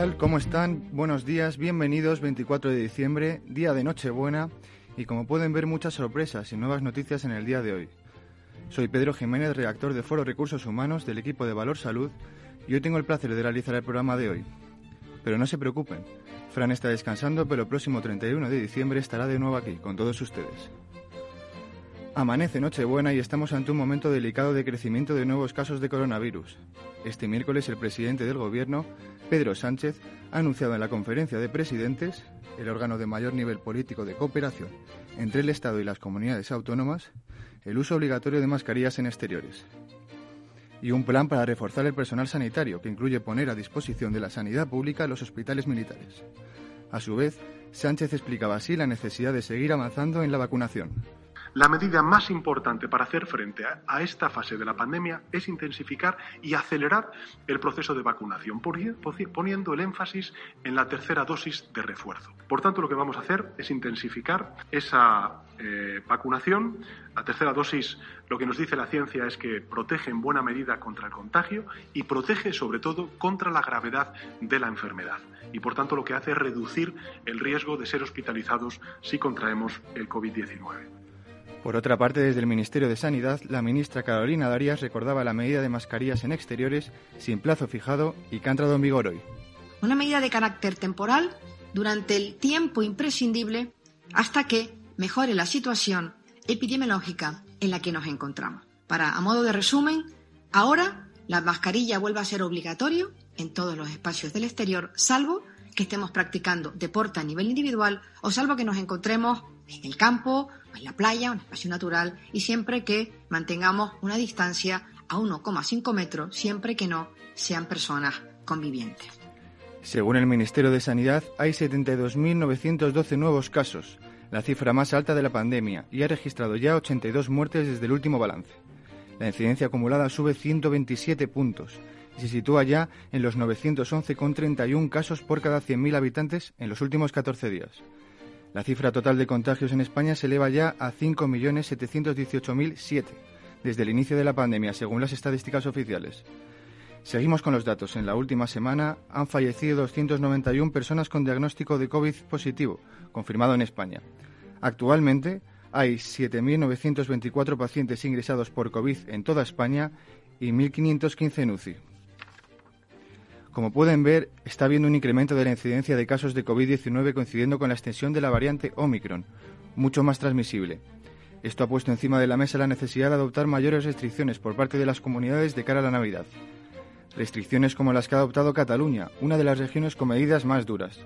Tal? ¿Cómo están? Buenos días, bienvenidos 24 de diciembre, día de Nochebuena y como pueden ver muchas sorpresas y nuevas noticias en el día de hoy. Soy Pedro Jiménez, redactor de Foro Recursos Humanos del equipo de Valor Salud y hoy tengo el placer de realizar el programa de hoy. Pero no se preocupen, Fran está descansando pero el próximo 31 de diciembre estará de nuevo aquí con todos ustedes. Amanece Nochebuena y estamos ante un momento delicado de crecimiento de nuevos casos de coronavirus. Este miércoles el presidente del Gobierno, Pedro Sánchez, ha anunciado en la conferencia de presidentes, el órgano de mayor nivel político de cooperación entre el Estado y las comunidades autónomas, el uso obligatorio de mascarillas en exteriores. Y un plan para reforzar el personal sanitario, que incluye poner a disposición de la sanidad pública los hospitales militares. A su vez, Sánchez explicaba así la necesidad de seguir avanzando en la vacunación. La medida más importante para hacer frente a, esta fase de la pandemia es intensificar y acelerar el proceso de vacunación, poniendo el énfasis en la tercera dosis de refuerzo. Por tanto, lo que vamos a hacer es intensificar esa eh, vacunación. La tercera dosis, lo que nos dice la ciencia es que protege en buena medida contra el contagio y protege sobre todo contra la gravedad de la enfermedad. Y por tanto, lo que hace es reducir el riesgo de ser hospitalizados si contraemos el COVID-19. Por otra parte, desde el Ministerio de Sanidad, la ministra Carolina Darias recordaba la medida de mascarillas en exteriores sin plazo fijado y que ha entrado en vigor hoy. Una medida de carácter temporal durante el tiempo imprescindible hasta que mejore la situación epidemiológica en la que nos encontramos. Para, a modo de resumen, ahora la mascarilla vuelve a ser obligatorio en todos los espacios del exterior, salvo que estemos practicando deporte a nivel individual o salvo que nos encontremos en el campo, en la playa, un espacio natural, y siempre que mantengamos una distancia a 1,5 metros, siempre que no sean personas convivientes. Según el Ministerio de Sanidad, hay 72.912 nuevos casos, la cifra más alta de la pandemia, y ha registrado ya 82 muertes desde el último balance. La incidencia acumulada sube 127 puntos y se sitúa ya en los 911,31 casos por cada 100.000 habitantes en los últimos 14 días. La cifra total de contagios en España se eleva ya a 5.718.007 desde el inicio de la pandemia, según las estadísticas oficiales. Seguimos con los datos. En la última semana han fallecido 291 personas con diagnóstico de COVID positivo, confirmado en España. Actualmente hay 7.924 pacientes ingresados por COVID en toda España y 1.515 en UCI. Como pueden ver, está habiendo un incremento de la incidencia de casos de COVID-19 coincidiendo con la extensión de la variante Omicron, mucho más transmisible. Esto ha puesto encima de la mesa la necesidad de adoptar mayores restricciones por parte de las comunidades de cara a la Navidad. Restricciones como las que ha adoptado Cataluña, una de las regiones con medidas más duras.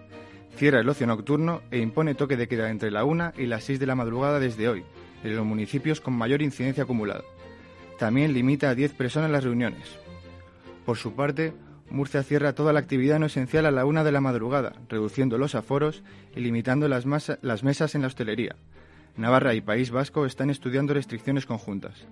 Cierra el ocio nocturno e impone toque de queda entre la 1 y las 6 de la madrugada desde hoy, en los municipios con mayor incidencia acumulada. También limita a 10 personas las reuniones. Por su parte, Murcia cierra toda la actividad no esencial a la una de la madrugada, reduciendo los aforos y limitando las, mesas en la hostelería. Navarra y País Vasco están estudiando restricciones conjuntas.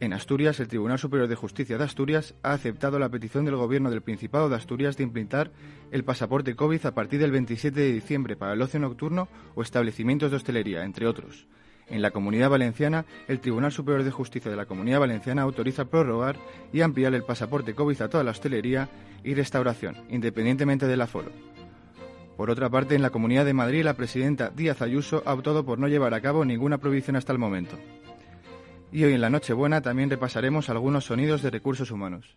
En Asturias, el Tribunal Superior de Justicia de Asturias ha aceptado la petición del Gobierno del Principado de Asturias de implantar el pasaporte COVID a partir del 27 de diciembre para el ocio nocturno o establecimientos de hostelería, entre otros. En la Comunidad Valenciana, el Tribunal Superior de Justicia de la Comunidad Valenciana autoriza prorrogar y ampliar el pasaporte COVID a toda la hostelería y restauración, independientemente del aforo. Por otra parte, en la Comunidad de Madrid, la presidenta Díaz Ayuso ha optado por no llevar a cabo ninguna prohibición hasta el momento. Y hoy en la Nochebuena también repasaremos algunos sonidos de recursos humanos.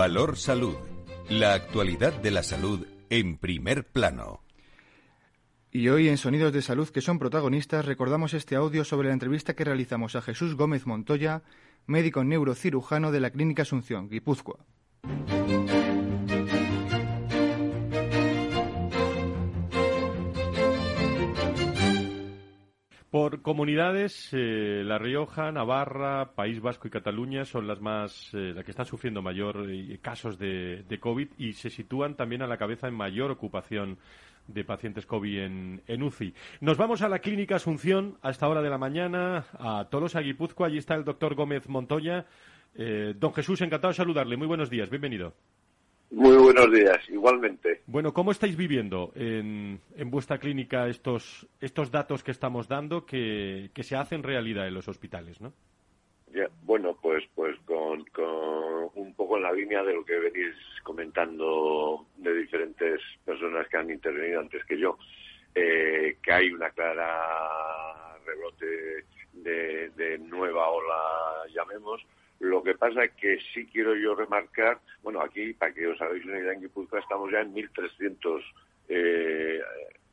Valor Salud. La actualidad de la salud en primer plano. Y hoy en Sonidos de Salud que son protagonistas recordamos este audio sobre la entrevista que realizamos a Jesús Gómez Montoya, médico neurocirujano de la Clínica Asunción, Guipúzcoa. Por comunidades, eh, La Rioja, Navarra, País Vasco y Cataluña son las más, eh, las que están sufriendo mayor eh, casos de, COVID y se sitúan también a la cabeza en mayor ocupación de pacientes COVID en, en, UCI. Nos vamos a la Clínica Asunción a esta hora de la mañana, a Tolosa, Guipúzcoa. Allí está el doctor Gómez Montoya. don Jesús, encantado de saludarle. Muy buenos días, bienvenido. Muy buenos días, igualmente. Bueno, ¿cómo estáis viviendo en, en vuestra clínica estos, estos datos que estamos dando que, que, se hacen realidad en los hospitales, no? Ya, bueno, pues, pues con, con, un poco en la línea de lo que venís comentando de diferentes personas que han intervenido antes que yo, eh, que hay una clara rebrote de, de nueva ola, llamemos, lo que pasa es que sí quiero yo remarcar, bueno, aquí, para que os hagáis una idea, en Guipúzcoa estamos ya en 1.300 eh,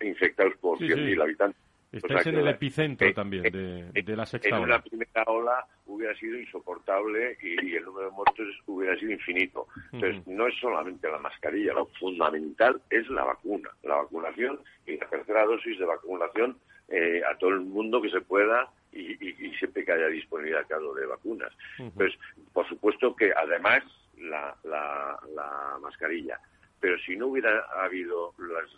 infectados por 100.000 sí. habitantes. Estáis o sea en el epicentro eh, también de, de, la sexta en ola. En una primera ola hubiera sido insoportable y, y, el número de muertos hubiera sido infinito. Entonces, uh -huh. no es solamente la mascarilla, lo fundamental es la vacuna, la vacunación y la tercera dosis de vacunación eh, a todo el mundo que se pueda y, y, y, siempre que haya disponibilidad, claro, de vacunas. Uh -huh. Pues, por supuesto que además la, la, la, mascarilla. Pero si no hubiera habido las,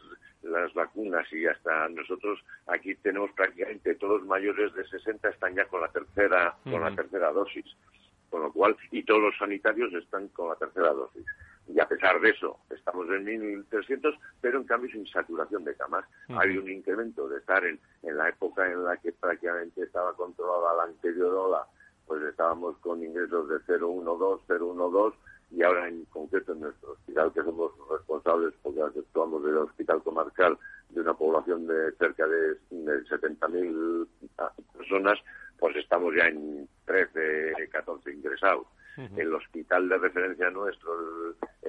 las vacunas y hasta nosotros aquí tenemos prácticamente todos mayores de 60 están ya con la tercera, uh -huh. con la tercera dosis. Con lo cual, y todos los sanitarios están con la tercera dosis. Y a pesar de eso, estamos en 1.300, pero en cambio sin saturación de camas. Uh -huh. Hay un incremento de estar en, en la época en la que prácticamente estaba controlada la anterior ola, pues estábamos con ingresos de 012, 012, y ahora en concreto en nuestro hospital, que somos responsables porque actuamos del hospital comarcal de una población de cerca de, de 70.000 personas, pues estamos ya en 13, 14 ingresados. Uh -huh. El hospital de referencia nuestro,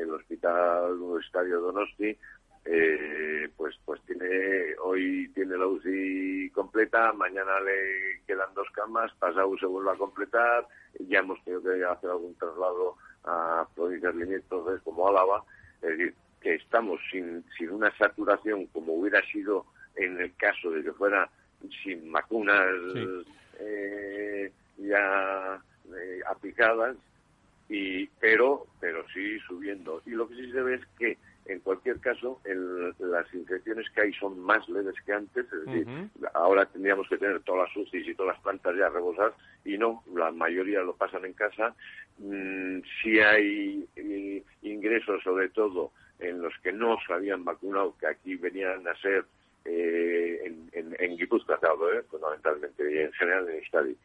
el, el Hospital Universitario Donosti, eh, pues pues tiene hoy tiene la UCI completa, mañana le quedan dos camas, pasado se vuelve a completar, ya hemos tenido que hacer algún traslado a provincias limítrofes como Álava, es decir, que estamos sin, sin una saturación como hubiera sido en el caso de que fuera sin vacunas sí. eh, ya eh, aplicadas, y pero pero sí subiendo. Y lo que sí se ve es que en cualquier caso, el, las infecciones que hay son más leves que antes, es decir, uh -huh. ahora tendríamos que tener todas las UCIs y todas las plantas ya rebosadas, y no, la mayoría lo pasan en casa. Mm, si hay eh, ingresos, sobre todo, en los que no se habían vacunado, que aquí venían a ser eh, en, en, en Guipúzcoa, eh, fundamentalmente, y en general en Euskadi,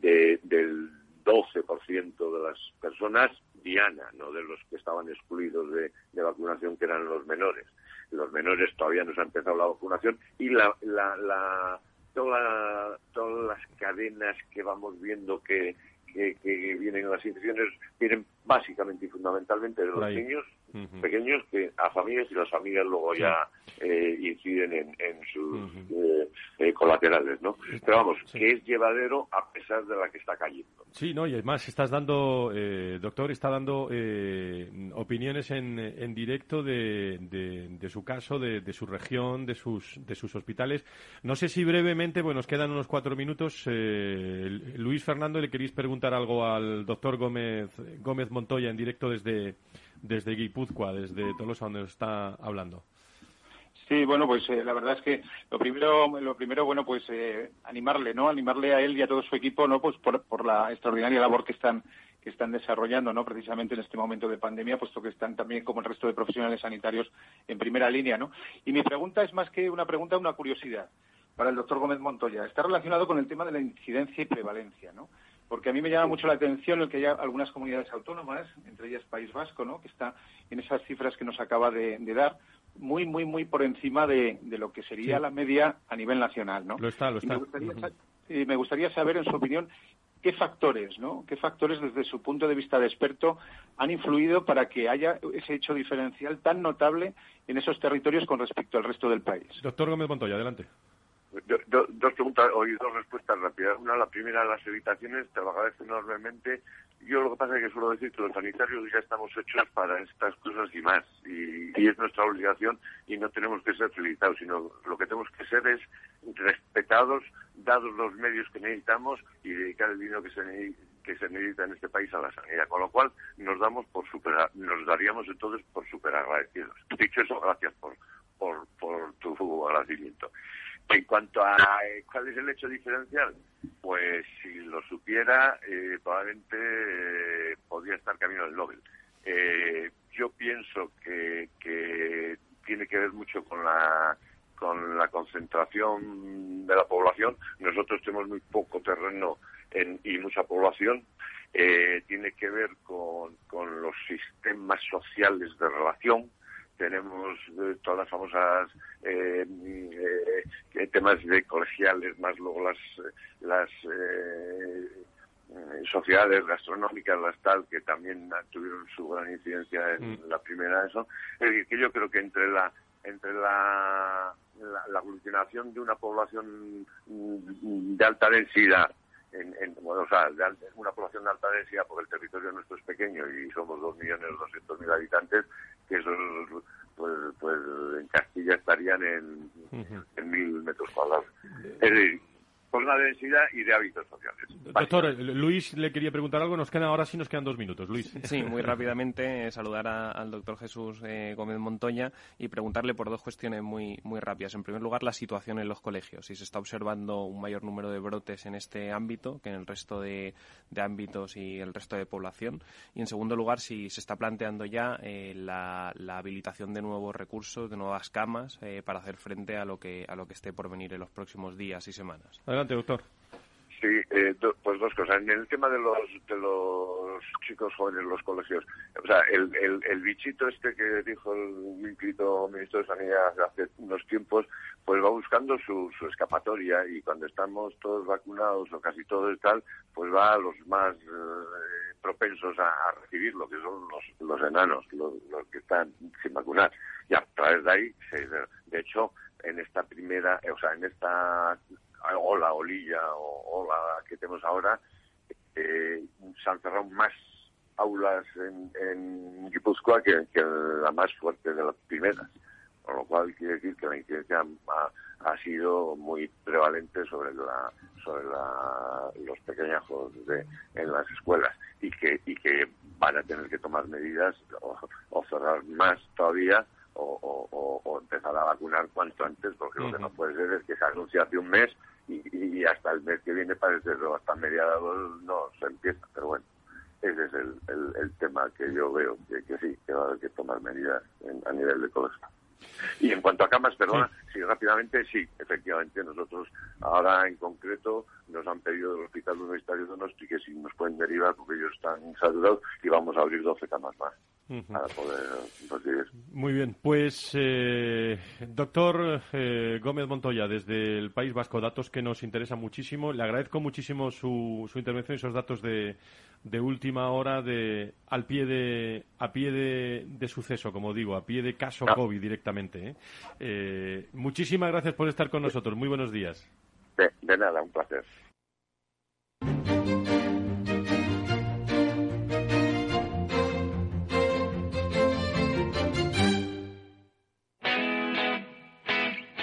de, del 12% de las personas diana, no de los que estaban excluidos de, de, vacunación, que eran los menores. Los menores todavía no se ha empezado la vacunación y la, la, la toda, todas las cadenas que vamos viendo que, vienen las infecciones vienen básicamente y fundamentalmente de los niños pequeños que a familias y las familias luego ya eh, inciden en, sus eh, eh, colaterales, ¿no? Pero vamos, que es llevadero a pesar de la que está cayendo. Sí, no, y además estás dando, doctor, está dando opiniones en, en directo de, de, su caso, de, de, su región, de sus, de sus hospitales. No sé si brevemente, bueno, nos quedan unos cuatro minutos. Luis Fernando, ¿le queréis preguntar algo al doctor Gómez, Gómez Montoya en directo desde desde Guipúzcoa, desde Tolosa, donde nos está hablando. Sí, bueno, pues eh, la verdad es que lo primero, lo primero, bueno, pues eh, animarle, ¿no? Animarle a él y a todo su equipo, ¿no? Pues por, por la extraordinaria labor que están que están desarrollando, ¿no? Precisamente en este momento de pandemia, puesto que están también, como el resto de profesionales sanitarios, en primera línea, ¿no? Y mi pregunta es más que una pregunta, una curiosidad para el doctor Gómez Montoya. Está relacionado con el tema de la incidencia y prevalencia, ¿no? Porque a mí me llama mucho la atención el que haya algunas comunidades autónomas, entre ellas País Vasco, ¿no? que está en esas cifras que nos acaba de, dar, muy, muy, muy por encima de, lo que sería la media a nivel nacional. ¿no? Lo está, lo está. Y me, gustaría, saber, en su opinión, qué factores, ¿no? qué factores desde su punto de vista de experto han influido para que haya ese hecho diferencial tan notable en esos territorios con respecto al resto del país. Doctor Gómez Montoya, adelante dos preguntas o dos respuestas rápidas. Una, la primera, las evitaciones, te lo agradezco enormemente. Yo lo que pasa es que suelo decir que los sanitarios ya estamos hechos para estas cosas y más. Y, es nuestra obligación y no tenemos que ser felicitados, sino lo que tenemos que ser es respetados, dados los medios que necesitamos y dedicar el dinero que se, que se necesita en este país a la sanidad. Con lo cual nos damos por super, nos daríamos entonces por super agradecidos. Dicho eso, gracias por, por, por tu agradecimiento. En cuanto a eh, cuál es el hecho diferencial, pues si lo supiera, eh, probablemente eh, podría estar camino del Nobel. yo pienso que, tiene que ver mucho con la con la concentración de la población. Nosotros tenemos muy poco terreno y mucha población. tiene que ver con, con los sistemas sociales de relación tenemos eh, todas las famosas eh, eh, temas de colegiales, más luego las, las sociedades gastronómicas, las tal, que también tuvieron su gran incidencia en mm. la primera eso. Es decir, que yo creo que entre la entre la, la, aglutinación de una población de alta densidad en, en, bueno, o sea, de una población de alta densidad, porque el territorio nuestro es pequeño y somos 2.200.000 habitantes, que eso pues, pues en Castilla estarían en, en mil metros cuadrados. Es decir, por la densidad y de hábitos sociales. Doctor, Luis le quería preguntar algo. Nos quedan ahora sí nos quedan dos minutos. Luis. Sí, muy rápidamente eh, saludar al doctor Jesús eh, Gómez Montoya y preguntarle por dos cuestiones muy, muy rápidas. En primer lugar, la situación en los colegios. Si se está observando un mayor número de brotes en este ámbito que en el resto de, ámbitos y el resto de población. Y en segundo lugar, si se está planteando ya eh, la, habilitación de nuevos recursos, de nuevas camas para hacer frente a lo que a lo que esté por venir en los próximos días y semanas. Adelante, doctor. Sí, eh, pues dos cosas. En el tema de los de los chicos jóvenes en los colegios, o sea, el, el, bichito este que dijo el inscrito ministro de Sanidad hace unos tiempos, pues va buscando su, su escapatoria y cuando estamos todos vacunados o casi todos y tal, pues va a los más eh, propensos a, recibirlo, que son los, los enanos, los, que están sin vacunar. Y a través de ahí, de hecho, en esta primera, o sea, en esta ola, olilla o ola que tenemos ahora, eh, se han cerrado más aulas en, en Guipúzcoa que, la más fuerte de las primeras. Con lo cual quiere decir que la incidencia ha, sido muy prevalente sobre la sobre la, los pequeñajos de, en las escuelas y que y que van a tener que tomar medidas o cerrar más todavía o, empezar a vacunar cuanto antes, porque lo que no puede ser es que se anuncie hace un mes y, hasta el mes que viene parece que hasta mediados no se empieza, pero bueno, ese es el, el, tema que yo veo, que, sí, que va a haber que tomar medidas a nivel de colegio. Y en cuanto a camas, perdona, sí. rápidamente, sí, efectivamente, nosotros ahora en concreto nos han pedido del Hospital Universitario de Donosti que si nos pueden derivar porque ellos están saturados y vamos a abrir 12 camas más. Para poder recibir. Muy bien, pues eh, doctor eh, Gómez Montoya, desde el País Vasco, datos que nos interesan muchísimo. Le agradezco muchísimo su, su intervención y esos datos de, de última hora de al pie de a pie de, suceso, como digo, a pie de caso ah. COVID directamente. ¿eh? Eh, muchísimas gracias por estar con nosotros. Muy buenos días. de nada, un placer.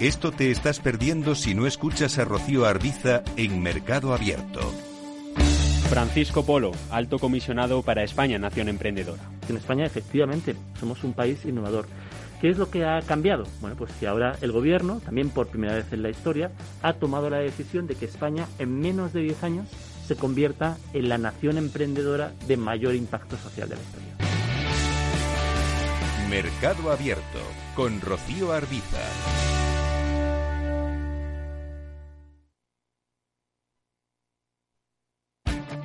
Esto te estás perdiendo si no escuchas a Rocío Arbiza en Mercado Abierto. Francisco Polo, alto comisionado para España, Nación Emprendedora. En España, efectivamente, somos un país innovador. ¿Qué es lo que ha cambiado? Bueno, pues que ahora el gobierno, también por primera vez en la historia, ha tomado la decisión de que España en menos de 10 años se convierta en la nación emprendedora de mayor impacto social de la historia. Mercado Abierto con Rocío Arbiza.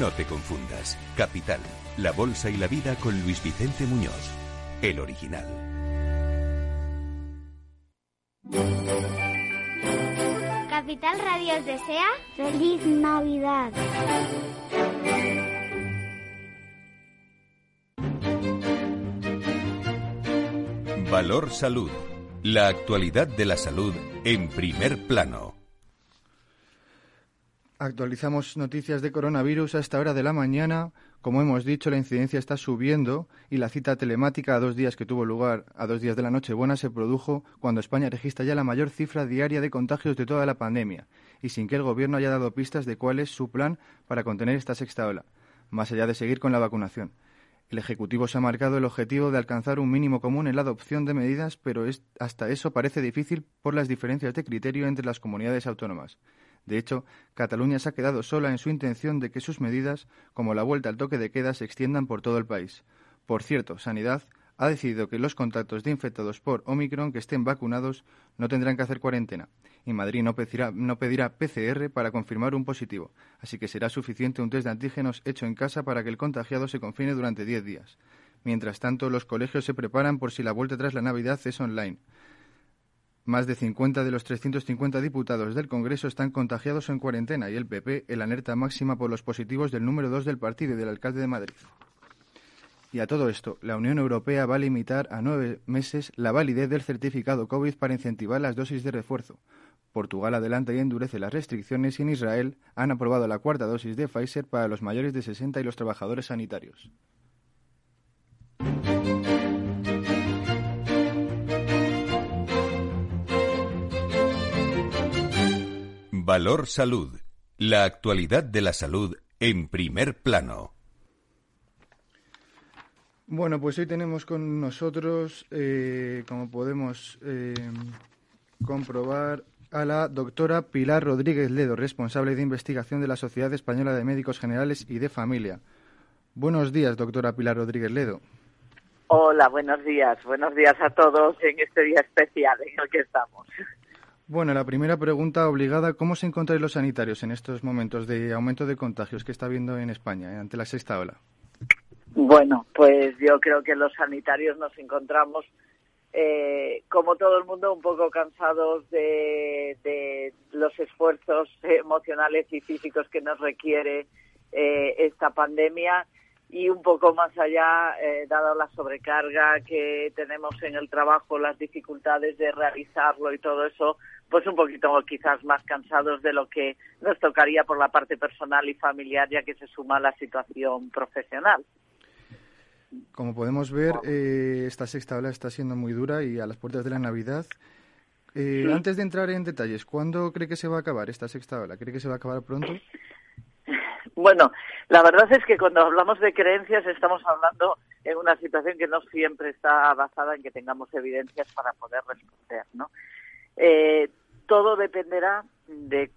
No te confundas. Capital, la bolsa y la vida con Luis Vicente Muñoz, el original. Capital Radio os desea feliz Navidad. Valor Salud. La actualidad de la salud en primer plano. Actualizamos noticias de coronavirus a esta hora de la mañana. Como hemos dicho, la incidencia está subiendo y la cita telemática a dos días que tuvo lugar a dos días de la Nochebuena se produjo cuando España registra ya la mayor cifra diaria de contagios de toda la pandemia y sin que el Gobierno haya dado pistas de cuál es su plan para contener esta sexta ola, más allá de seguir con la vacunación. El Ejecutivo se ha marcado el objetivo de alcanzar un mínimo común en la adopción de medidas, pero hasta eso parece difícil por las diferencias de criterio entre las comunidades autónomas. De hecho, Cataluña se ha quedado sola en su intención de que sus medidas, como la vuelta al toque de queda, se extiendan por todo el país. Por cierto, Sanidad ha decidido que los contactos de infectados por Omicron que estén vacunados no tendrán que hacer cuarentena y Madrid no pedirá, PCR para confirmar un positivo, así que será suficiente un test de antígenos hecho en casa para que el contagiado se confine durante 10 días. Mientras tanto, los colegios se preparan por si la vuelta tras la Navidad es online. Más de 50 de los 350 diputados del Congreso están contagiados en cuarentena y el PP en alerta máxima por los positivos del número 2 del partido y del alcalde de Madrid. Y a todo esto, la Unión Europea va a limitar a nueve meses la validez del certificado COVID para incentivar las dosis de refuerzo. Portugal adelanta y endurece las restricciones y en Israel han aprobado la cuarta dosis de Pfizer para los mayores de 60 y los trabajadores sanitarios. Valor Salud. La actualidad de la salud en primer plano. Bueno, pues hoy tenemos con nosotros, eh, como podemos eh, comprobar, a la doctora Pilar Rodríguez Ledo, responsable de investigación de la Sociedad Española de Médicos Generales y de Familia. Buenos días, doctora Pilar Rodríguez Ledo. Hola, buenos días. Buenos días a todos en este día especial en el que estamos. Bueno, la primera pregunta obligada, ¿cómo se encuentran los sanitarios en estos momentos de aumento de contagios que está habiendo en España eh, ante la sexta ola? Bueno, pues yo creo que los sanitarios nos encontramos, eh, como todo el mundo, un poco cansados de, de los esfuerzos emocionales y físicos que nos requiere eh, esta pandemia y un poco más allá, eh, dado la sobrecarga que tenemos en el trabajo, las dificultades de realizarlo y todo eso, pues un poquito quizás más cansados de lo que nos tocaría por la parte personal y familiar, ya que se suma la situación profesional. Como podemos ver, eh, esta sexta ola está siendo muy dura y a las puertas de la Navidad. Eh, Antes de entrar en detalles, ¿cuándo cree que se va a acabar esta sexta ola? ¿Cree que se va a acabar pronto? Bueno, la verdad es que cuando hablamos de creencias estamos hablando en una situación que no siempre está basada en que tengamos evidencias para poder responder, ¿no? Eh, todo dependerá de,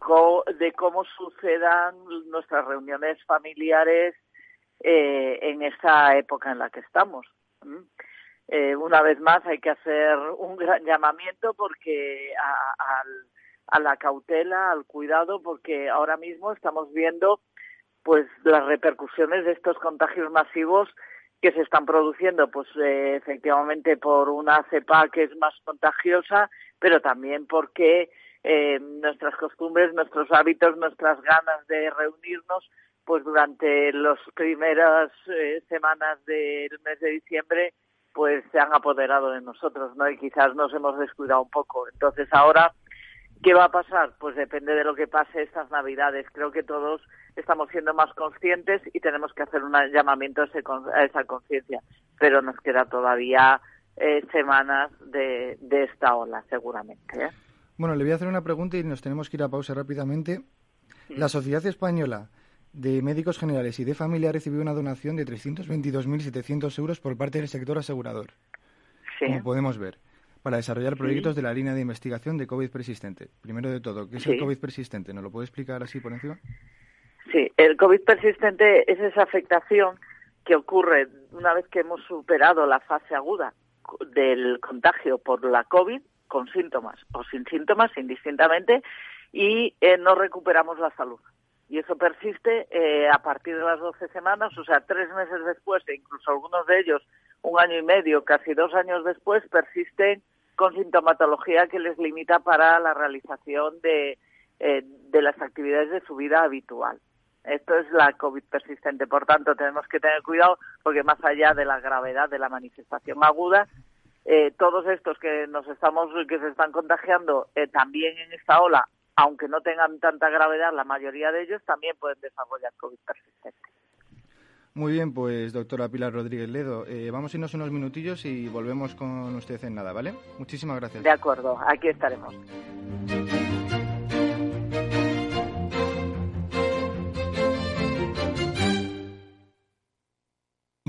de cómo sucedan nuestras reuniones familiares eh, en esta época en la que estamos. Eh, una vez más hay que hacer un gran llamamiento porque a, a la cautela, al cuidado, porque ahora mismo estamos viendo pues las repercusiones de estos contagios masivos que se están produciendo, pues eh, efectivamente por una cepa que es más contagiosa, pero también porque eh, nuestras costumbres, nuestros hábitos, nuestras ganas de reunirnos, pues durante las primeras eh, semanas del mes de diciembre, pues se han apoderado de nosotros, ¿no? Y quizás nos hemos descuidado un poco. Entonces ahora ¿Qué va a pasar? Pues depende de lo que pase estas Navidades. Creo que todos estamos siendo más conscientes y tenemos que hacer un llamamiento a, esa conciencia. Pero nos queda todavía eh, semanas de, esta ola, seguramente. ¿eh? Bueno, le voy a hacer una pregunta y nos tenemos que ir a pausa rápidamente. La Sociedad Española de Médicos Generales y de Familia recibió una donación de 322.700 euros por parte del sector asegurador. Sí. Como podemos ver para desarrollar proyectos de la línea de investigación de COVID persistente. Primero de todo, ¿qué es el COVID persistente? ¿Nos lo puede explicar así por encima? Sí, el COVID persistente es esa afectación que ocurre una vez que hemos superado la fase aguda del contagio por la COVID con síntomas o sin síntomas indistintamente y eh, no recuperamos la salud. Y eso persiste eh, a partir de las 12 semanas, o sea, tres meses después, e incluso algunos de ellos un año y medio, casi dos años después, persisten con sintomatología que les limita para la realización de, eh, de las actividades de su vida habitual. Esto es la COVID persistente. Por tanto, tenemos que tener cuidado porque más allá de la gravedad de la manifestación aguda, eh, todos estos que nos estamos que se están contagiando eh, también en esta ola, aunque no tengan tanta gravedad, la mayoría de ellos también pueden desarrollar COVID persistente. Muy bien, pues doctora Pilar Rodríguez Ledo, eh, vamos a irnos unos minutillos y volvemos con usted en nada, ¿vale? Muchísimas gracias. De acuerdo, aquí estaremos.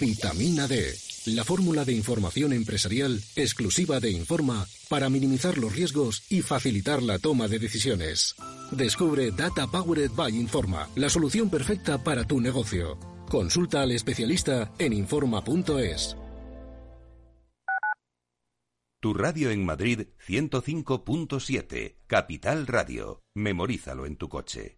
vitamina D la fórmula de información empresarial exclusiva de Informa para minimizar los riesgos y facilitar la toma de decisiones. Descubre Data Powered by Informa, la solución perfecta para tu negocio. Consulta al especialista en Informa.es. Tu radio en Madrid 105.7, Capital Radio. Memorízalo en tu coche.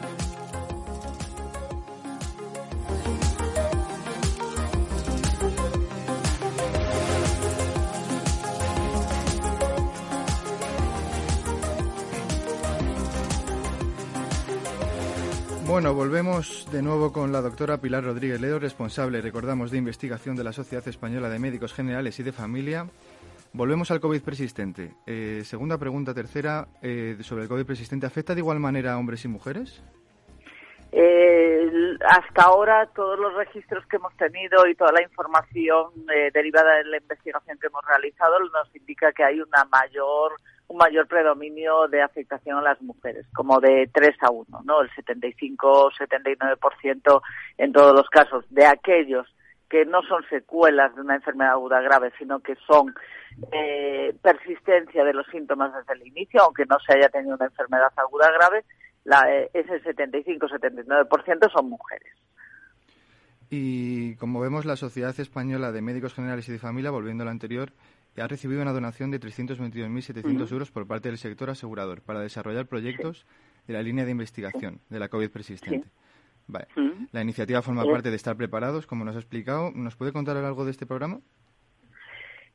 Bueno, volvemos de nuevo con la doctora Pilar Rodríguez Ledo, responsable, recordamos, de investigación de la Sociedad Española de Médicos Generales y de Familia. Volvemos al COVID persistente. Eh, segunda pregunta, tercera, eh, sobre el COVID persistente. ¿Afecta de igual manera a hombres y mujeres? Eh, hasta ahora todos los registros que hemos tenido y toda la información eh, derivada de la investigación que hemos realizado nos indica que hay una mayor un mayor predominio de afectación a las mujeres, como de 3 a 1, ¿no? El 75-79% en todos los casos de aquellos que no son secuelas de una enfermedad aguda grave, sino que son eh, persistencia de los síntomas desde el inicio, aunque no se haya tenido una enfermedad aguda grave, la, eh, ese 75-79% son mujeres. Y como vemos, la Sociedad Española de Médicos Generales y de Familia, volviendo a lo anterior, ha recibido una donación de 322.700 euros por parte del sector asegurador para desarrollar proyectos de la línea de investigación de la COVID persistente. La iniciativa forma parte de estar preparados, como nos ha explicado. ¿Nos puede contar algo de este programa?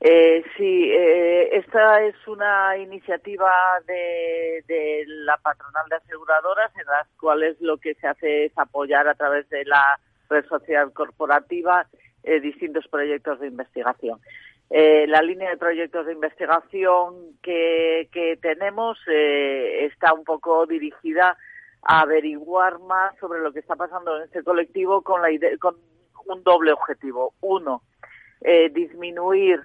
Eh, sí, eh, esta es una iniciativa de, de, la patronal de aseguradoras en las cuales lo que se hace es apoyar a través de la red social corporativa eh, distintos proyectos de investigación. Eh, la línea de proyectos de investigación que, que tenemos eh, está un poco dirigida a averiguar más sobre lo que está pasando en este colectivo con, la con un doble objetivo. Uno, eh, disminuir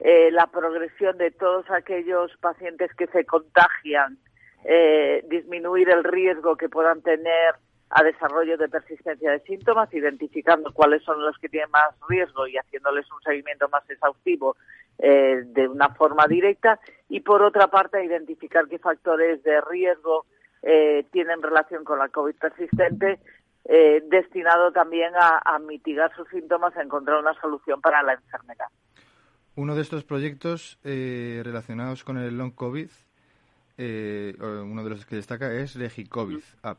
eh, la progresión de todos aquellos pacientes que se contagian, eh, disminuir el riesgo que puedan tener a desarrollo de persistencia de síntomas, identificando cuáles son los que tienen más riesgo y haciéndoles un seguimiento más exhaustivo eh, de una forma directa. Y por otra parte, identificar qué factores de riesgo eh, tienen relación con la COVID persistente, eh, destinado también a, mitigar sus síntomas, a encontrar una solución para la enfermedad. Uno de estos proyectos eh, relacionados con el long COVID, eh, uno de los que destaca es RegiCovid App.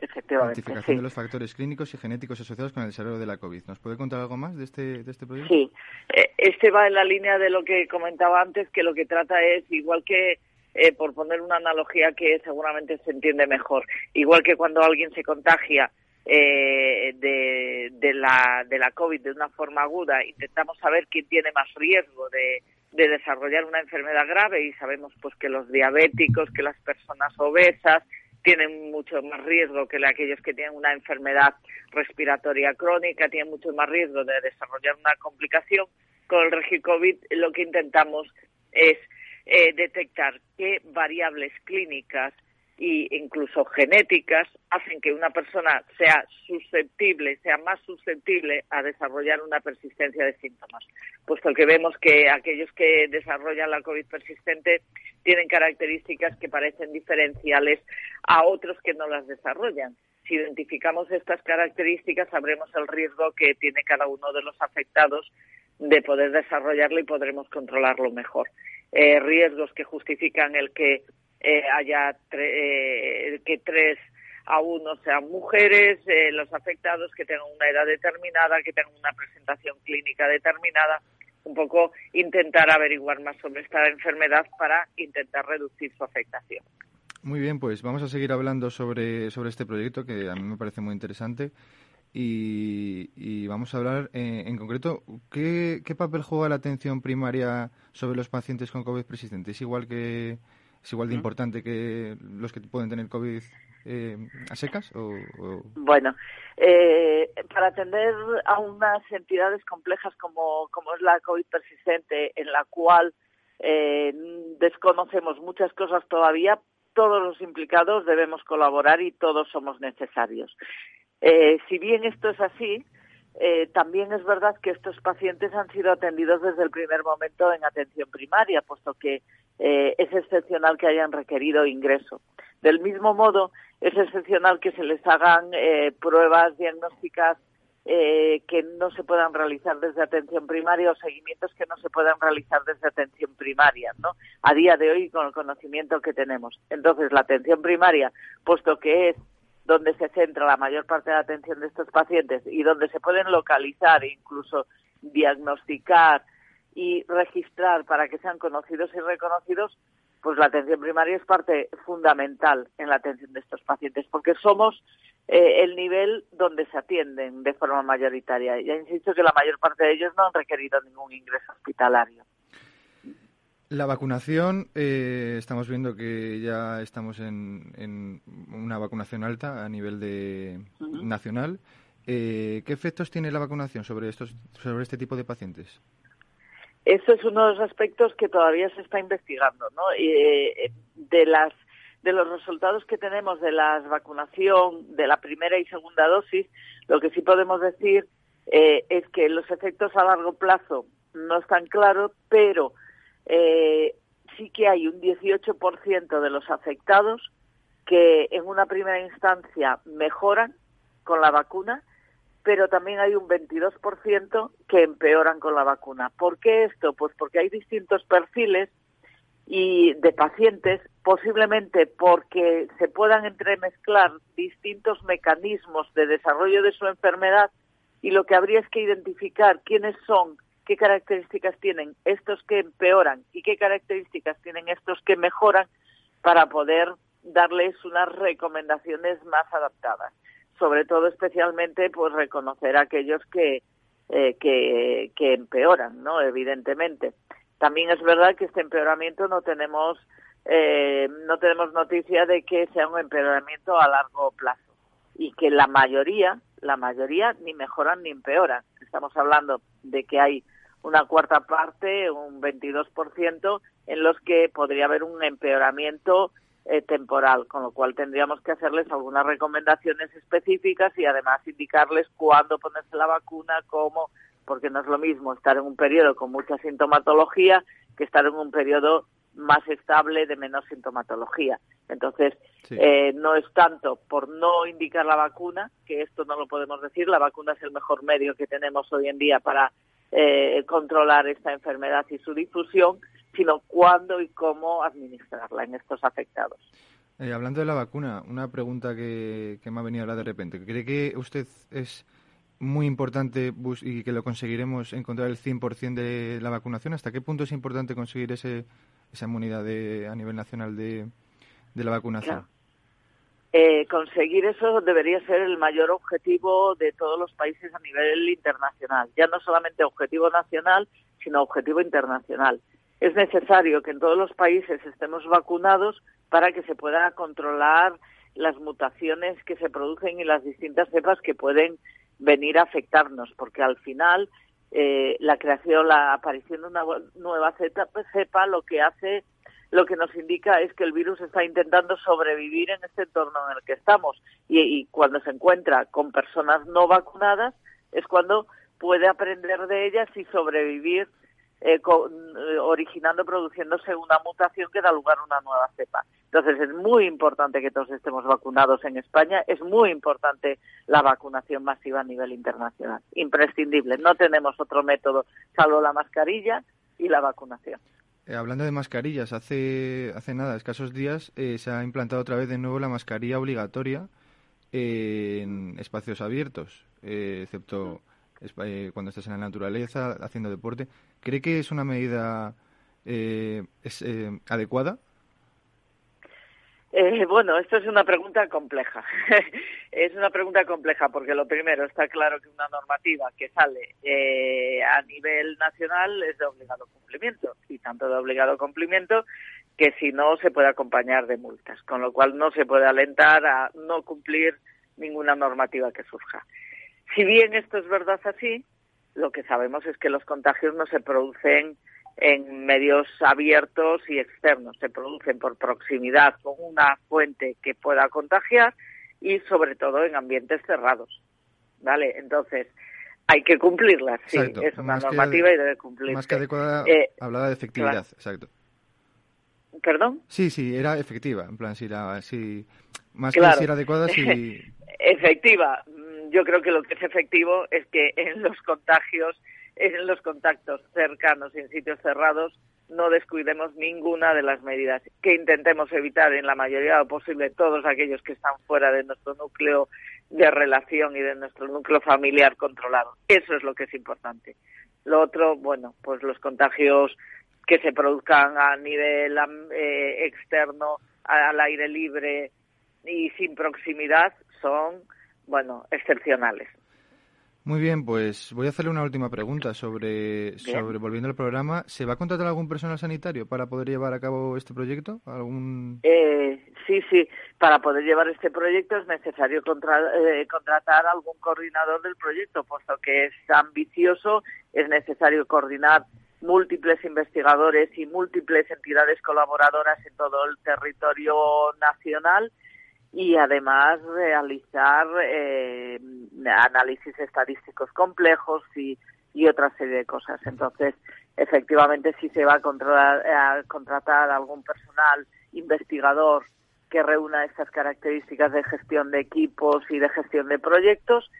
Efectivamente. Identificación de los factores clínicos y genéticos asociados con el desarrollo de la COVID. ¿Nos puede contar algo más de este, de este proyecto? Sí, este va en la línea de lo que comentaba antes, que lo que trata es, igual que, eh, por poner una analogía que seguramente se entiende mejor, igual que cuando alguien se contagia eh, de, de, la, de la COVID de una forma aguda, intentamos saber quién tiene más riesgo de, de desarrollar una enfermedad grave y sabemos pues que los diabéticos, que las personas obesas, tienen mucho más riesgo que aquellos que tienen una enfermedad respiratoria crónica, tienen mucho más riesgo de desarrollar una complicación. Con el Regicovid lo que intentamos es eh, detectar qué variables clínicas e incluso genéticas hacen que una persona sea susceptible, sea más susceptible a desarrollar una persistencia de síntomas, puesto que vemos que aquellos que desarrollan la COVID persistente tienen características que parecen diferenciales a otros que no las desarrollan. Si identificamos estas características, sabremos el riesgo que tiene cada uno de los afectados de poder desarrollarlo y podremos controlarlo mejor. Eh, riesgos que justifican el que eh, haya eh, que tres a uno sean mujeres, eh, los afectados que tengan una edad determinada, que tengan una presentación clínica determinada, un poco intentar averiguar más sobre esta enfermedad para intentar reducir su afectación. Muy bien, pues vamos a seguir hablando sobre, sobre este proyecto que a mí me parece muy interesante y, y vamos a hablar en concreto, ¿qué, ¿qué, papel juega la atención primaria sobre los pacientes con COVID persistente? ¿Es igual, que, es igual de importante que los que pueden tener COVID eh, a secas? O, Bueno, eh, para atender a unas entidades complejas como, como es la COVID persistente, en la cual eh, desconocemos muchas cosas todavía, todos los implicados debemos colaborar y todos somos necesarios. Eh, si bien esto es así, eh, también es verdad que estos pacientes han sido atendidos desde el primer momento en atención primaria, puesto que eh, es excepcional que hayan requerido ingreso. Del mismo modo, es excepcional que se les hagan eh, pruebas diagnósticas eh, que no se puedan realizar desde atención primaria o seguimientos que no se puedan realizar desde atención primaria, ¿no? A día de hoy, con el conocimiento que tenemos. Entonces, la atención primaria, puesto que es donde se centra la mayor parte de la atención de estos pacientes y donde se pueden localizar e incluso diagnosticar y registrar para que sean conocidos y reconocidos, pues la atención primaria es parte fundamental en la atención de estos pacientes, porque somos eh, el nivel donde se atienden de forma mayoritaria. Ya insisto que la mayor parte de ellos no han requerido ningún ingreso hospitalario. La vacunación, eh, estamos viendo que ya estamos en, una vacunación alta a nivel de nacional. Eh, ¿Qué efectos tiene la vacunación sobre estos, sobre este tipo de pacientes? Eso es uno de los aspectos que todavía se está investigando, ¿no? Eh, de las de los resultados que tenemos de la vacunación de la primera y segunda dosis, lo que sí podemos decir es que los efectos a largo plazo no están claros, pero eh, sí que hay un 18% de los afectados que en una primera instancia mejoran con la vacuna, pero también hay un 22% que empeoran con la vacuna. ¿Por qué esto? Pues porque hay distintos perfiles y de pacientes, posiblemente porque se puedan entremezclar distintos mecanismos de desarrollo de su enfermedad y lo que habría es que identificar quiénes son qué características tienen estos que empeoran y qué características tienen estos que mejoran para poder darles unas recomendaciones más adaptadas. Sobre todo, especialmente, pues reconocer a aquellos que, eh, que, que empeoran, ¿no? Evidentemente. También es verdad que este empeoramiento no tenemos eh, no tenemos noticia de que sea un empeoramiento a largo plazo y que la mayoría, la mayoría ni mejoran ni empeoran. Estamos hablando de que hay una cuarta parte, un 22%, en los que podría haber un empeoramiento eh, temporal, con lo cual tendríamos que hacerles algunas recomendaciones específicas y además indicarles cuándo ponerse la vacuna, cómo, porque no es lo mismo estar en un periodo con mucha sintomatología que estar en un periodo más estable de menos sintomatología. Entonces, eh, no es tanto por no indicar la vacuna, que esto no lo podemos decir, la vacuna es el mejor medio que tenemos hoy en día para eh, controlar esta enfermedad y su difusión, sino cuándo y cómo administrarla en estos afectados. Eh, hablando de la vacuna, una pregunta que, me ha venido ahora de repente. ¿Cree que usted es muy importante y que lo conseguiremos encontrar el 100% de la vacunación? ¿Hasta qué punto es importante conseguir ese, esa inmunidad de, a nivel nacional de, de la vacunación? Eh, conseguir eso debería ser el mayor objetivo de todos los países a nivel internacional, ya no solamente objetivo nacional, sino objetivo internacional. Es necesario que en todos los países estemos vacunados para que se pueda controlar las mutaciones que se producen y las distintas cepas que pueden venir a afectarnos, porque al final eh, la creación, la aparición de una nueva cepa lo que hace lo que nos indica es que el virus está intentando sobrevivir en este entorno en el que estamos y, cuando se encuentra con personas no vacunadas es cuando puede aprender de ellas y sobrevivir eh, eh, originando, produciéndose una mutación que da lugar a una nueva cepa. Entonces es muy importante que todos estemos vacunados en España, es muy importante la vacunación masiva a nivel internacional, imprescindible. No tenemos otro método salvo la mascarilla y la vacunación. Eh, hablando de mascarillas, hace, hace nada, escasos días, eh, se ha implantado otra vez de nuevo la mascarilla obligatoria en espacios abiertos, eh, excepto cuando estás en la naturaleza, haciendo deporte. ¿Cree que es una medida es, adecuada? Eh, bueno, esto es una pregunta compleja. es una pregunta compleja porque lo primero está claro que una normativa que sale eh, a nivel nacional es de obligado cumplimiento y tanto de obligado cumplimiento que si no se puede acompañar de multas, con lo cual no se puede alentar a no cumplir ninguna normativa que surja. Si bien esto es verdad así, lo que sabemos es que los contagios no se producen en medios abiertos y externos. Se producen por proximidad con una fuente que pueda contagiar y sobre todo en ambientes cerrados. ¿Vale? Entonces, hay que cumplirlas, sí, es una normativa y debe cumplirse. Más que adecuada, eh, hablaba de efectividad, exacto. ¿Perdón? Sí, sí, era efectiva, en plan, si era, si, más que si era adecuada, sí. efectiva, yo creo que lo que es efectivo es que en los contagios en los contactos cercanos y en sitios cerrados no descuidemos ninguna de las medidas, que intentemos evitar en la mayoría posible todos aquellos que están fuera de nuestro núcleo de relación y de nuestro núcleo familiar controlado. Eso es lo que es importante. Lo otro, bueno, pues los contagios que se produzcan a nivel eh, externo, al aire libre y sin proximidad son, bueno, excepcionales. Muy bien, pues voy a hacerle una última pregunta sobre, sobre volviendo al programa. ¿Se va a contratar algún personal sanitario para poder llevar a cabo este proyecto? ¿Algún... Eh, sí, sí. Para poder llevar este proyecto es necesario eh, contratar algún coordinador del proyecto, puesto que es ambicioso, es necesario coordinar múltiples investigadores y múltiples entidades colaboradoras en todo el territorio nacional y además realizar eh, análisis estadísticos complejos y, y otra serie de cosas. Entonces, efectivamente, si se va a, a contratar algún personal investigador que reúna estas características de gestión de equipos y de gestión de proyectos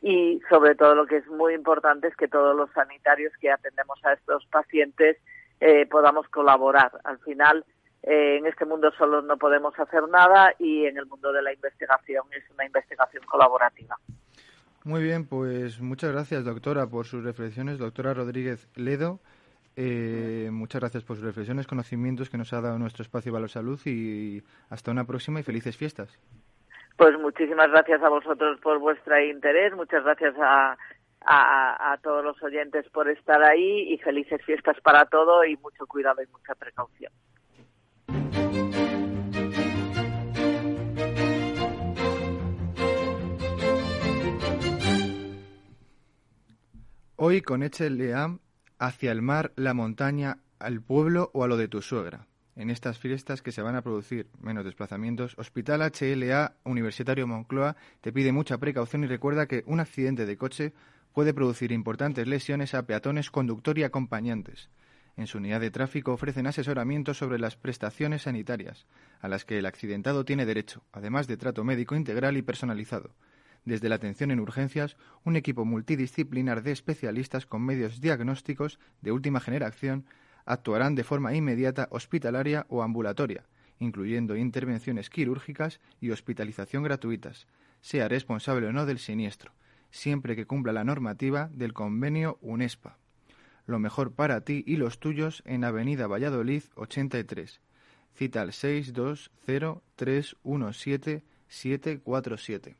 y sobre todo lo que es muy importante es que todos los sanitarios que atendemos a estos pacientes eh, podamos colaborar. Al final, en este mundo solo no podemos hacer nada y en el mundo de la investigación es una investigación colaborativa. Muy bien, pues muchas gracias, doctora, por sus reflexiones. Doctora Rodríguez Ledo, eh, muchas gracias por sus reflexiones, conocimientos que nos ha dado nuestro espacio Valor Salud y hasta una próxima y felices fiestas. Pues muchísimas gracias a vosotros por vuestro interés, muchas gracias a, a, todos los oyentes por estar ahí y felices fiestas para todo y mucho cuidado y mucha precaución. Hoy con Leam hacia el mar, la montaña, al pueblo o a lo de tu suegra. En estas fiestas que se van a producir menos desplazamientos, Hospital HLA Universitario Moncloa te pide mucha precaución y recuerda que un accidente de coche puede producir importantes lesiones a peatones, conductor y acompañantes. En su unidad de tráfico ofrecen asesoramiento sobre las prestaciones sanitarias a las que el accidentado tiene derecho, además de trato médico integral y personalizado. Desde la atención en urgencias, un equipo multidisciplinar de especialistas con medios diagnósticos de última generación actuarán de forma inmediata hospitalaria o ambulatoria, incluyendo intervenciones quirúrgicas y hospitalización gratuitas, sea responsable o no del siniestro, siempre que cumpla la normativa del convenio UNESPA. Lo mejor para ti y los tuyos en Avenida Valladolid 83. Cita al 620317747.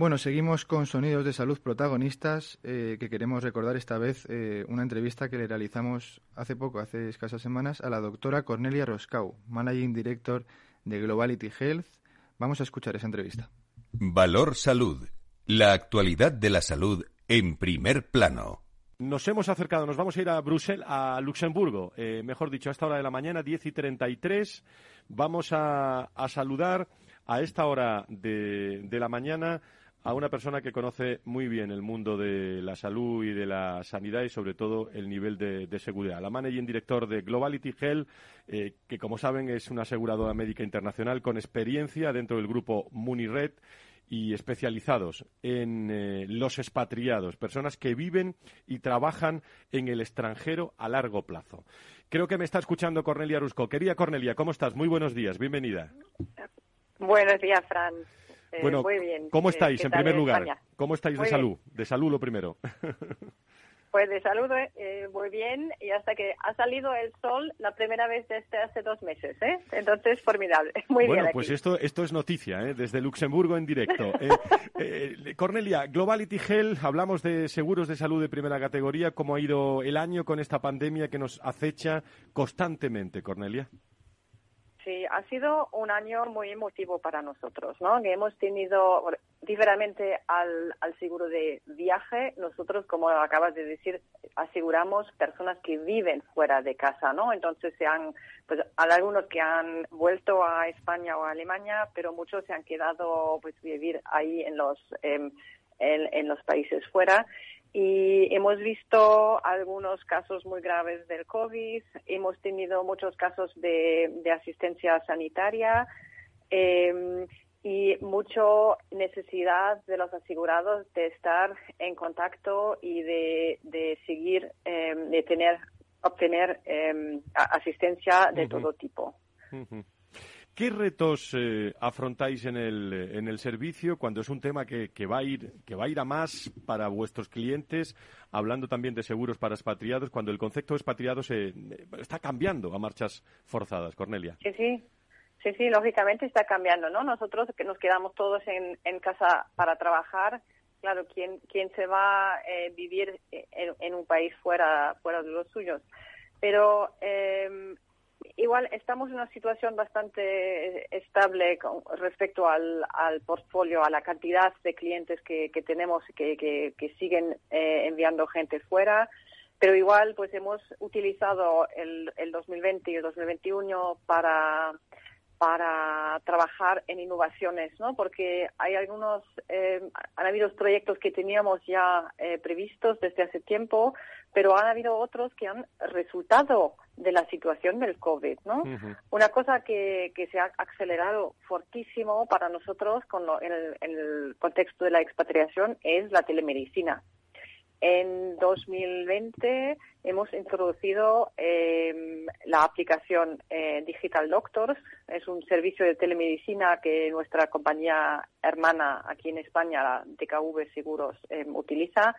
Bueno, seguimos con Sonidos de Salud protagonistas, eh, que queremos recordar esta vez eh, una entrevista que le realizamos hace poco, hace escasas semanas, a la doctora Cornelia Roscau, Managing Director de Globality Health. Vamos a escuchar esa entrevista. Valor Salud, la actualidad de la salud en primer plano. Nos hemos acercado, nos vamos a ir a Bruselas, a Luxemburgo, eh, mejor dicho, a esta hora de la mañana, 10 y 33. Vamos a, a saludar a esta hora de, de la mañana a una persona que conoce muy bien el mundo de la salud y de la sanidad y sobre todo el nivel de, seguridad. La managing director de Globality Health, eh, que como saben es una aseguradora médica internacional con experiencia dentro del grupo Munired y especializados en eh, los expatriados, personas que viven y trabajan en el extranjero a largo plazo. Creo que me está escuchando Cornelia Rusco. Quería Cornelia, ¿cómo estás? Muy buenos días, bienvenida. Buenos días, Fran. Eh, bueno, muy bien. ¿cómo estáis ¿qué en primer lugar? España? ¿Cómo estáis de bien. salud? De salud lo primero. Pues de salud, eh, muy bien. Y hasta que ha salido el sol la primera vez desde hace dos meses, ¿eh? Entonces, formidable. Muy bueno, bien aquí. pues esto, esto es noticia, ¿eh? desde Luxemburgo en directo. Eh, eh, Cornelia, Globality Health, hablamos de seguros de salud de primera categoría. ¿Cómo ha ido el año con esta pandemia que nos acecha constantemente, Cornelia? Sí, ha sido un año muy emotivo para nosotros, ¿no? Que hemos tenido, diferente al, al seguro de viaje, nosotros, como acabas de decir, aseguramos personas que viven fuera de casa, ¿no? Entonces se han, pues algunos que han vuelto a España o a Alemania, pero muchos se han quedado, pues, vivir ahí en los, en, en los países fuera. Y hemos visto algunos casos muy graves del COVID, hemos tenido muchos casos de, de asistencia sanitaria eh, y mucha necesidad de los asegurados de estar en contacto y de, de seguir, eh, de tener, obtener eh, asistencia de todo tipo. ¿Qué retos eh, afrontáis en el, eh, en el servicio cuando es un tema que, que va a ir, que va a ir a más para vuestros clientes, hablando también de seguros para expatriados, cuando el concepto de expatriados se, eh, está cambiando a marchas forzadas, Cornelia? Sí, sí. Sí, sí, lógicamente está cambiando, ¿no? Nosotros que nos quedamos todos en, en casa para trabajar, claro, ¿quién, quién se va a eh, vivir en, en un país fuera, fuera de los suyos? Pero eh, igual estamos en una situación bastante estable con respecto al, al portfolio, a la cantidad de clientes que, que tenemos que, que, siguen eh, enviando gente fuera pero igual pues hemos utilizado el, el 2020 y el 2021 para para trabajar en innovaciones, ¿no? Porque hay algunos, eh, han habido proyectos que teníamos ya eh, previstos desde hace tiempo, pero han habido otros que han resultado de la situación del COVID, ¿no? Una cosa que, que se ha acelerado fortísimo para nosotros con lo- en, el, en el contexto de la expatriación es la telemedicina. En 2020 hemos introducido eh, la aplicación eh, Digital Doctors. Es un servicio de telemedicina que nuestra compañía hermana aquí en España, la DKV Seguros, eh, utiliza.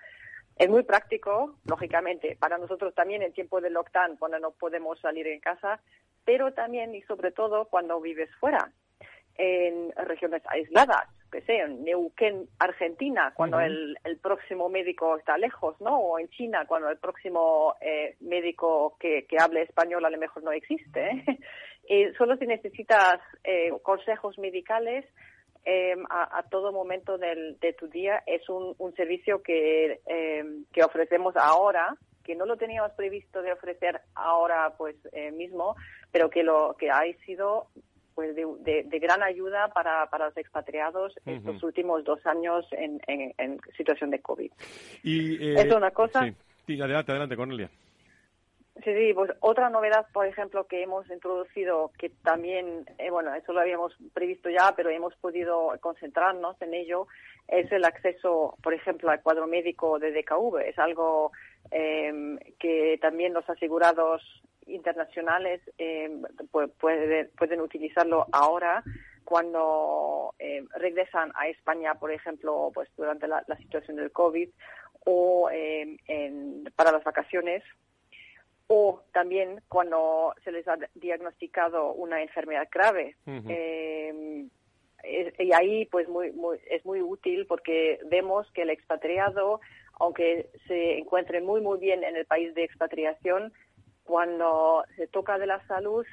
Es muy práctico, lógicamente, para nosotros también en tiempo de lockdown, cuando no podemos salir en casa, pero también y sobre todo cuando vives fuera, en regiones aisladas, que sé, en Neuquén, Argentina, cuando el, el próximo médico está lejos, ¿no? O en China, cuando el próximo eh, médico que, que hable español a lo mejor no existe. ¿eh? Y solo si necesitas eh, consejos medicales eh, a, a todo momento del, de tu día, es un, un servicio que, eh, que ofrecemos ahora que no lo teníamos previsto de ofrecer ahora pues eh, mismo, pero que lo que ha sido pues de, de- de gran ayuda para, para los expatriados Ujú. estos últimos dos años en, en- en situación de COVID. Y, eh, Es una cosa- Sí. Sí, adelante, adelante, Cornelia. Sí, sí, pues otra novedad, por ejemplo, que hemos introducido, que también, eh, bueno, eso lo habíamos previsto ya, pero hemos podido concentrarnos en ello, es el acceso, por ejemplo, al cuadro médico de DKV. Es algo eh, que también los asegurados internacionales eh, pu- pueden, pueden utilizarlo ahora cuando eh, regresan a España, por ejemplo, pues durante la, situación del COVID o eh, para las vacaciones o también cuando se les ha diagnosticado una enfermedad grave. Eh, y ahí pues muy, muy, es muy útil porque vemos que el expatriado, aunque se encuentre muy muy bien en el país de expatriación, cuando se toca de la salud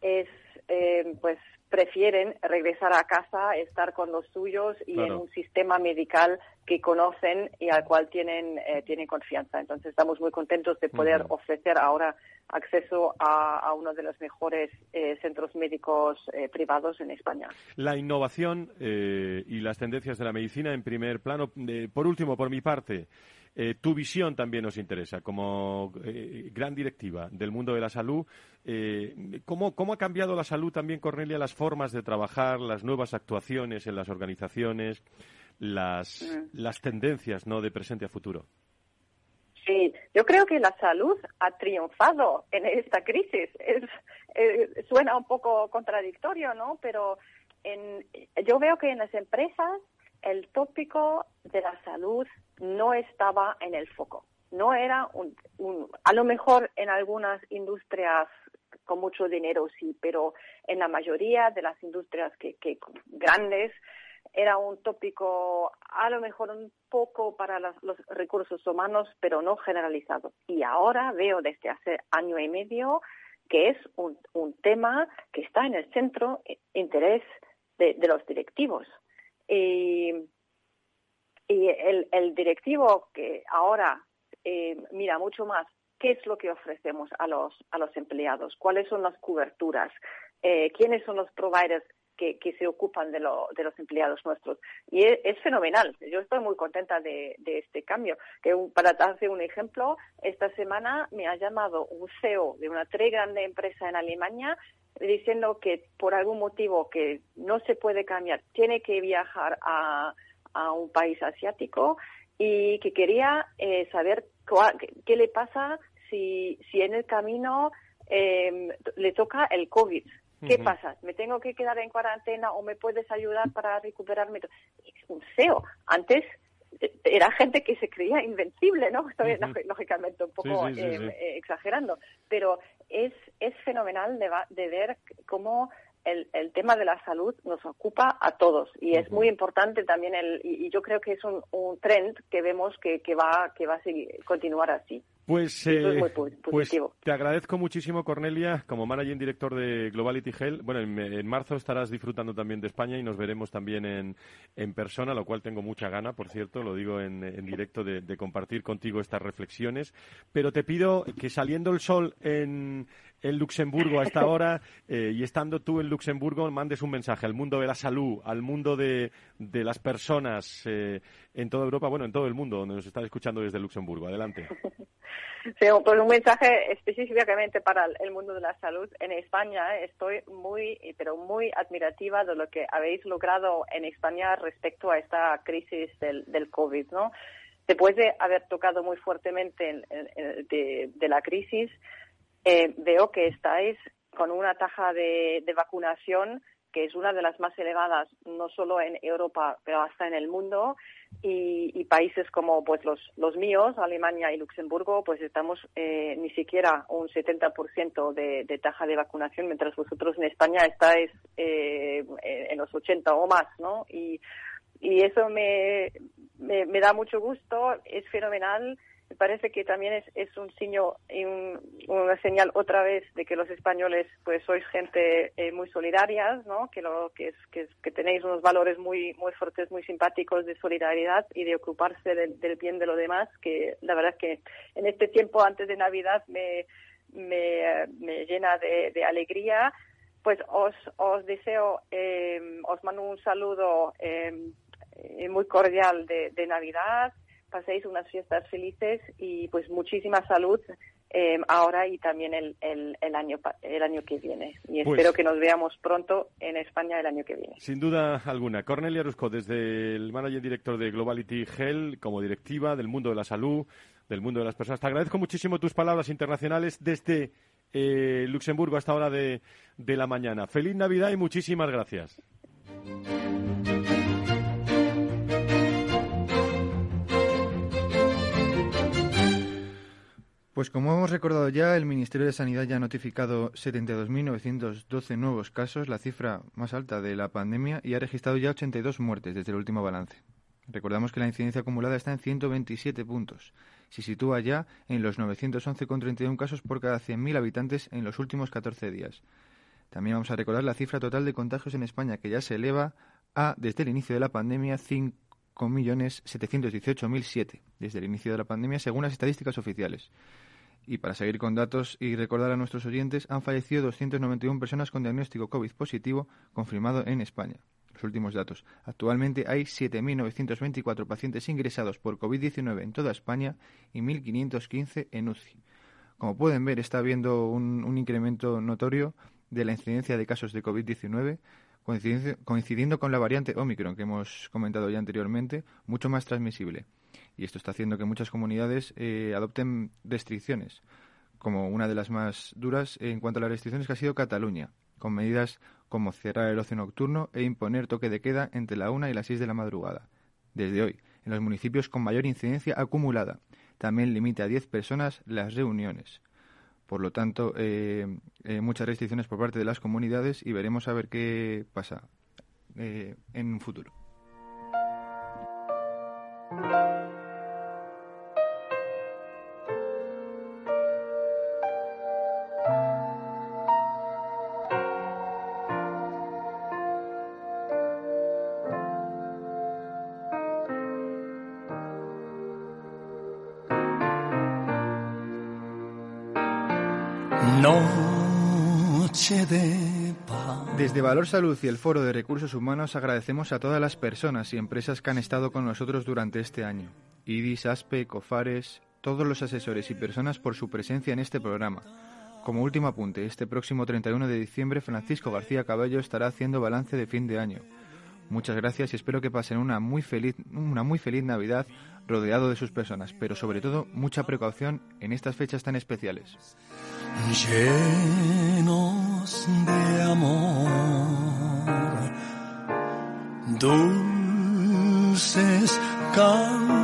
es eh, pues prefieren regresar a casa, estar con los suyos y en un sistema medical que conocen y al cual tienen, eh, tienen confianza. Entonces estamos muy contentos de poder ofrecer ahora acceso a, a uno de los mejores eh, centros médicos eh, privados en España. La innovación eh, y las tendencias de la medicina en primer plano. Por último, por mi parte, eh, tu visión también nos interesa como eh, gran directiva del mundo de la salud. Eh, ¿cómo, ¿Cómo ha cambiado la salud también, Cornelia, las formas de trabajar, las nuevas actuaciones en las organizaciones, las, Mm. las tendencias ¿no? de presente a futuro? Sí, yo creo que la salud ha triunfado en esta crisis. Es, eh, suena un poco contradictorio, ¿no? Pero en, yo veo que en las empresas el tópico de la salud no estaba en el foco. No era un, a lo mejor en algunas industrias con mucho dinero sí, pero en la mayoría de las industrias que, grandes era un tópico a lo mejor un poco para los recursos humanos, pero no generalizado. Y ahora veo desde hace año y medio que es un, un tema que está en el centro de interés de, los directivos. Y, y el, el, directivo que ahora eh, mira mucho más qué es lo que ofrecemos a los, a los empleados, cuáles son las coberturas, eh, quiénes son los providers que, se ocupan de, de, los empleados nuestros. Y es, fenomenal. Yo estoy muy contenta de, este cambio. Que para darte un ejemplo, esta semana me ha llamado un CEO de una tres grande empresa en Alemania diciendo que por algún motivo que no se puede cambiar, tiene que viajar a, un país asiático y que quería eh, saber qué le pasa si, si en el camino eh, le toca el COVID. ¿Qué pasa? ¿Me tengo que quedar en cuarentena o me puedes ayudar para recuperarme? Es un CEO. Antes eh, era gente que se creía invencible, ¿no? Estoy lógicamente un poco eh, eh, exagerando, pero es, es fenomenal de, de ver cómo el, el, tema de la salud nos ocupa a todos y es muy importante también el y, yo creo que es un, un trend que vemos que, que va que va a seguir continuar así. Pues, eh, pues te agradezco muchísimo, Cornelia, como managing director de Globality Health. Bueno, en, marzo estarás disfrutando también de España y nos veremos también en, en persona, lo cual tengo mucha gana, por cierto, lo digo en, en directo, de, de, compartir contigo estas reflexiones. Pero te pido que saliendo el sol en, en Luxemburgo a esta hora eh, y estando tú en Luxemburgo mandes un mensaje al mundo de la salud, al mundo de, de las personas eh, en toda Europa, bueno, en todo el mundo, donde nos están escuchando desde Luxemburgo. Adelante. Sí, pues un mensaje específicamente para el mundo de la salud. En España eh, estoy muy, pero muy admirativa de lo que habéis logrado en España respecto a esta crisis del, del COVID, ¿no? Después de haber tocado muy fuertemente de, de la crisis, eh, veo que estáis con una taja de, vacunación que es una de las más elevadas no solo en Europa pero hasta en el mundo. Y, países como pues los, los míos Alemania y Luxemburgo pues estamos eh, ni siquiera un 70% de, de de vacunación mientras vosotros en España estáis eh, en los 80 o más no y, y eso me, me, me da mucho gusto es fenomenal me parece que también es, es un signo y una señal otra vez de que los españoles pues sois gente eh, muy solidarias, ¿no? Que lo que es, que tenéis unos valores muy muy fuertes, muy simpáticos de solidaridad y de ocuparse del, bien de lo demás, que la verdad es que en este tiempo antes de Navidad me me, me llena de, de alegría. Pues os os deseo eh, os mando un saludo eh, muy cordial de, de Navidad paséis unas fiestas felices y pues muchísima salud eh, ahora y también el, el, año el año que viene. Y pues espero que nos veamos pronto en España el año que viene. Sin duda alguna. Cornelia Rusco, desde el manager director de Globality Health, como directiva del mundo de la salud, del mundo de las personas. Te agradezco muchísimo tus palabras internacionales desde eh, Luxemburgo hasta hora de, de la mañana. Feliz Navidad y muchísimas gracias. Pues como hemos recordado ya, el Ministerio de Sanidad ya ha notificado 72.912 nuevos casos, la cifra más alta de la pandemia, y ha registrado ya 82 muertes desde el último balance. Recordamos que la incidencia acumulada está en 127 puntos. Se sitúa ya en los 911,31 casos por cada 100.000 habitantes en los últimos 14 días. También vamos a recordar la cifra total de contagios en España, que ya se eleva a, desde el inicio de la pandemia, 5.718.007, desde el inicio de la pandemia, según las estadísticas oficiales. Y para seguir con datos y recordar a nuestros oyentes, han fallecido 291 personas con diagnóstico COVID positivo confirmado en España. Los últimos datos. Actualmente hay 7.924 pacientes ingresados por COVID-19 en toda España y 1.515 en UCI. Como pueden ver, está habiendo un, un incremento notorio de la incidencia de casos de COVID-19, coincidiendo con la variante Omicron que hemos comentado ya anteriormente, mucho más transmisible y esto está haciendo que muchas comunidades eh, adopten restricciones, como una de las más duras en cuanto a las restricciones que ha sido Cataluña. con medidas como cerrar el ocio nocturno e imponer toque de queda entre la 1 y las 6 de la madrugada. Desde hoy, en los municipios con mayor incidencia acumulada. También limita a 10 personas las reuniones. Por lo tanto, eh, eh, muchas restricciones por parte de las comunidades y veremos a ver qué pasa en un futuro. Desde Valor Salud y el Foro de Recursos Humanos agradecemos a todas las personas y empresas que han estado con nosotros durante este año. IDIS, ASPE, COFARES, todos los asesores y personas por su presencia en este programa. Como último apunte, este próximo 31 de diciembre Francisco García Cabello estará haciendo balance de fin de año. Muchas gracias y espero que pasen una muy feliz, una muy feliz Navidad rodeado de sus personas, pero sobre todo mucha precaución en estas fechas tan especiales. Llenos de amor, dulces cánticos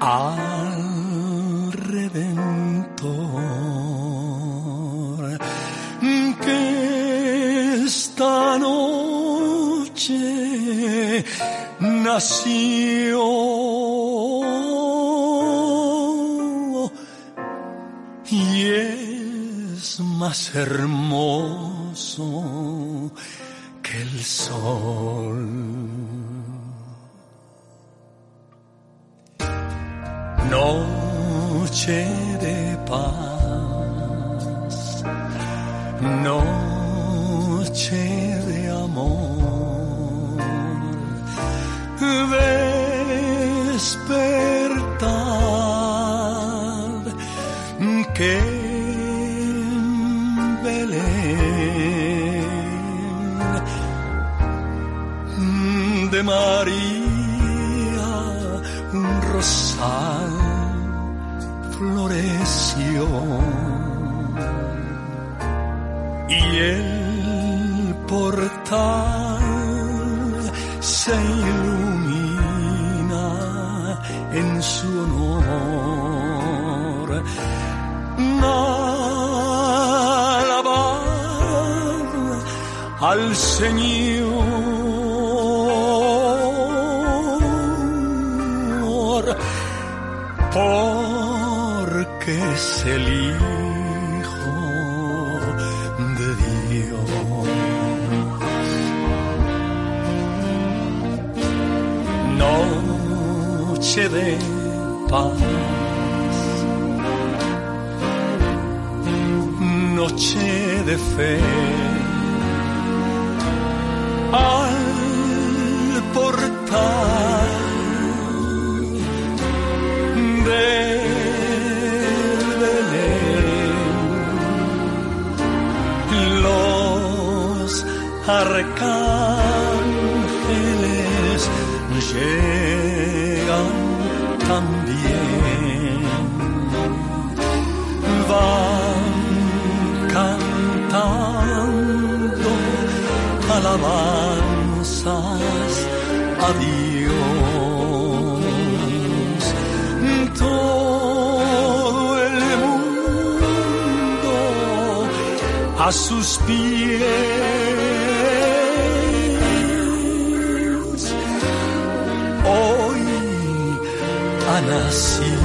al Redentor, noche nació y es más hermoso que el sol. Noche de paz, noche despertar que en Belén de María un rosal floreció. Y el portal se su honor. Alabar al Señor porque es el Hijo de Dios. Noche de paz, noche de fe, al portal de Belén, los arcángeles llegan alabanzas a Dios. Todo el mundo a sus pies. Hoy ha nacido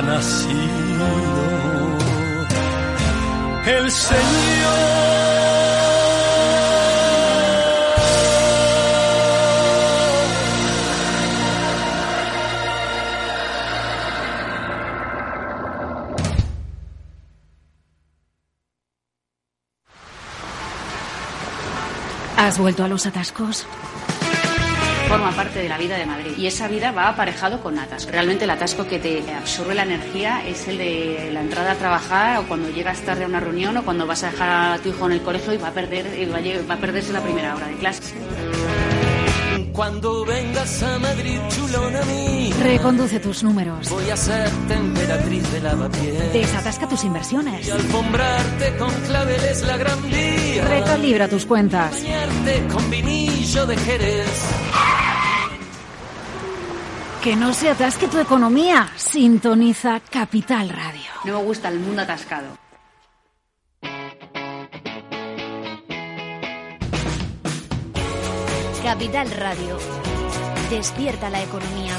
ha nacido el ¿Has vuelto a los atascos? forma parte de la vida de Madrid y esa vida va aparejado con atasco. Realmente el atasco que te absorbe la energía es el de la entrada a trabajar o cuando llegas tarde a una reunión o cuando vas a dejar a tu hijo en el colegio y va a, perder, eh, va a perderse la primera hora de clase. Reconduce tus números. Voy a ser temperatriz de lavapiés. Desatasca tus inversiones. Y alfombrarte con claveles la gran vía. Recalibra tus cuentas. Que no se atasque tu economía. Sintoniza Capital Radio. No me gusta el mundo atascado. Capital Radio. Despierta la economía.